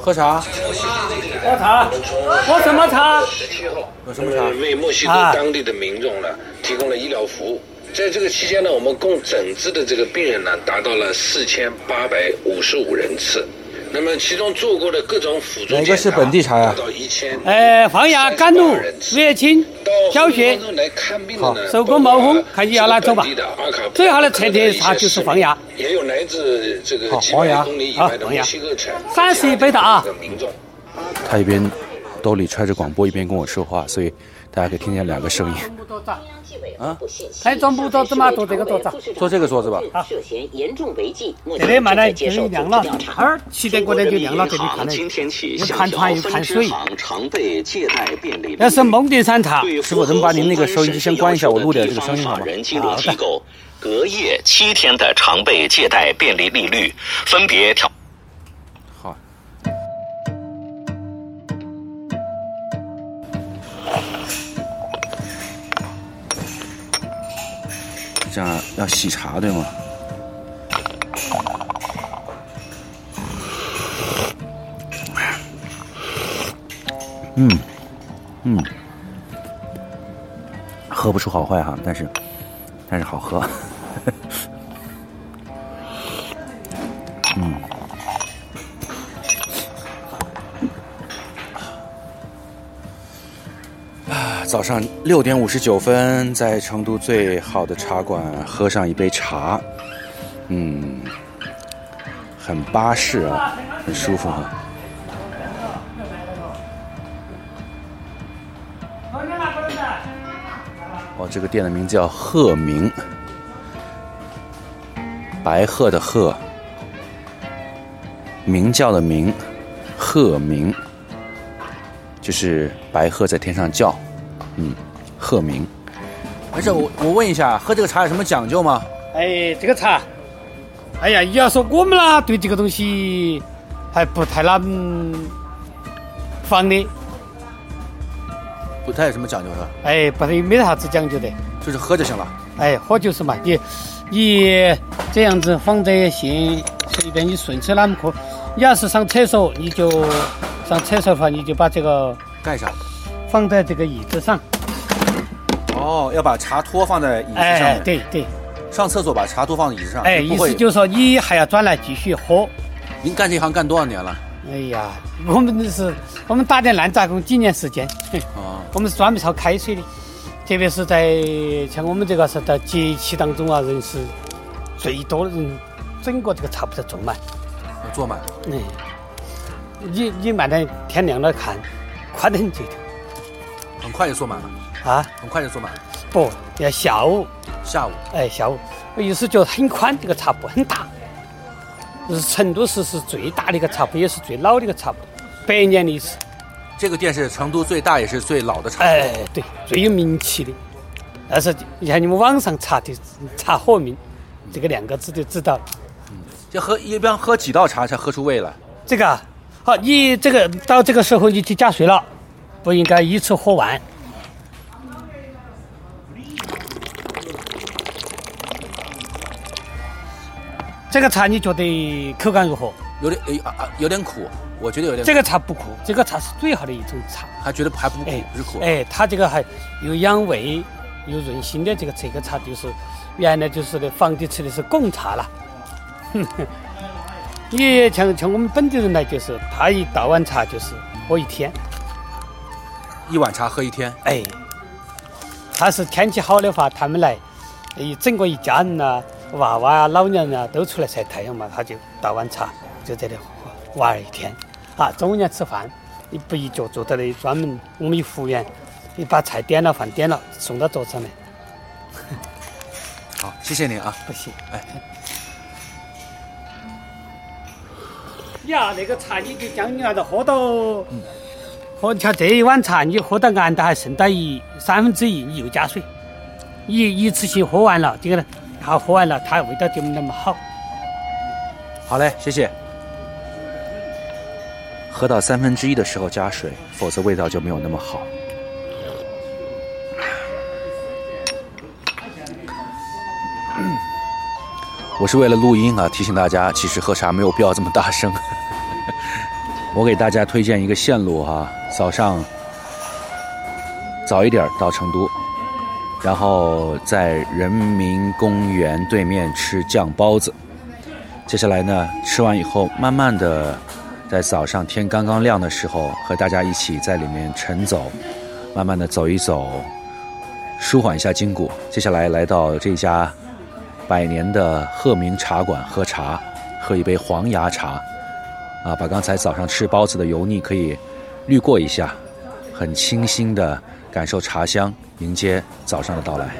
喝茶，喝茶，喝什么茶？有什么茶？为墨西哥当地的民众呢提供了医疗服务。在这个期间呢，我们共诊治的这个病人呢达到了四千八百五十五人次。那么其中做过的各种辅助哪个是本地茶呀？达到一千。哎，放牙、甘露、月清、小学。好，手工毛峰，看你要哪走吧。最好的特点茶就是放牙。也有来自这个几百公里以外的墨西哥城。三十一杯的啊。他一边兜里揣着广播，一边跟我说话，所以大家可以听见两个声音。啊，还装不桌子嘛？做这个桌子，做这个桌子吧。啊，这里嘛呢，就是亮了，二七点过来就亮了，这里看的。又看船又看水。那是蒙顶山茶。师傅，能把您那个收音机先关一下？我录点这个声音好吗？好的。隔夜七天的常备借贷便利利率，分别调。这样要洗茶对吗？嗯嗯，喝不出好坏哈，但是但是好喝。嗯。早上六点五十九分，在成都最好的茶馆喝上一杯茶，嗯，很巴适啊，很舒服哈。哦，这个店的名字叫鹤鸣，白鹤的鹤，鸣叫的鸣，鹤鸣，就是白鹤在天上叫。嗯，鹤鸣。没事，我我问一下，喝这个茶有什么讲究吗？哎，这个茶，哎呀，你要说我们啦，对这个东西还不太那放的。不太有什么讲究是吧？哎，不太没啥子讲究的，就是喝就行了。哎，喝就是嘛，你你这样子放在线，随便你顺手哪么喝。你要是上厕所，你就上厕所的话，你就把这个盖上。放在这个椅子上。哦，要把茶托放在椅子上哎，对对。上厕所把茶托放在椅子上。哎，意思就是说你还要转来继续喝。您干这行干多少年了？哎呀，我们是，我们打点烂杂工几年时间。哦。我们是专门烧开水的，特别是在像我们这个是在节气当中啊，人是最多的人，整个这个茶铺在坐满。要坐满。哎。你你慢点，天亮了看，快得很这头。很快就坐满了啊！很快就坐满了。不要下午，下午，哎，下午，我意思就很宽，这个茶铺很大，是成都市是最大的一个茶铺，也是最老的一个茶铺，百年历史。这个店是成都最大也是最老的茶铺。哎，对，最有名气的。但是你看你们网上查的“茶和名”这个两个字就知道了。嗯，就喝一般喝几道茶才喝出味来？这个好，你这个到这个时候你就加水了。不应该一次喝完。这个茶你觉得口感如何？有点诶啊啊，有点苦，我觉得有点。这个茶不苦，这个茶是最好的一种茶。还觉得还不苦，不是苦。哎，它这个还又养胃又润心的这个这个茶，就是原来就是的皇帝吃的是贡茶了。你像像我们本地人来，就是他一倒碗茶就是喝一天。一碗茶喝一天，哎，他是天气好的话，他们来一整个一家人呐，娃娃啊、老娘啊都出来晒太阳嘛，他就倒碗茶，就在这里玩一天。啊，中午要吃饭，你不一脚坐在那里，专门我们有服务员，你把菜点了，饭点了，送到桌上来。好，谢谢你啊，不谢。哎，呀，那个茶你就将你那个喝到。喝像这一碗茶，你喝到岸的还剩到一三分之一，你又加水，一一次性喝完了，这个呢，然后喝完了，它味道就没那么好。好嘞，谢谢。喝到三分之一的时候加水，否则味道就没有那么好。我是为了录音啊，提醒大家，其实喝茶没有必要这么大声。我给大家推荐一个线路哈，早上早一点到成都，然后在人民公园对面吃酱包子。接下来呢，吃完以后，慢慢的在早上天刚刚亮的时候，和大家一起在里面晨走，慢慢的走一走，舒缓一下筋骨。接下来来到这家百年的鹤鸣茶馆喝茶，喝一杯黄芽茶。啊把刚才早上吃包子的油腻可以滤过一下很清新的感受茶香迎接早上的到来。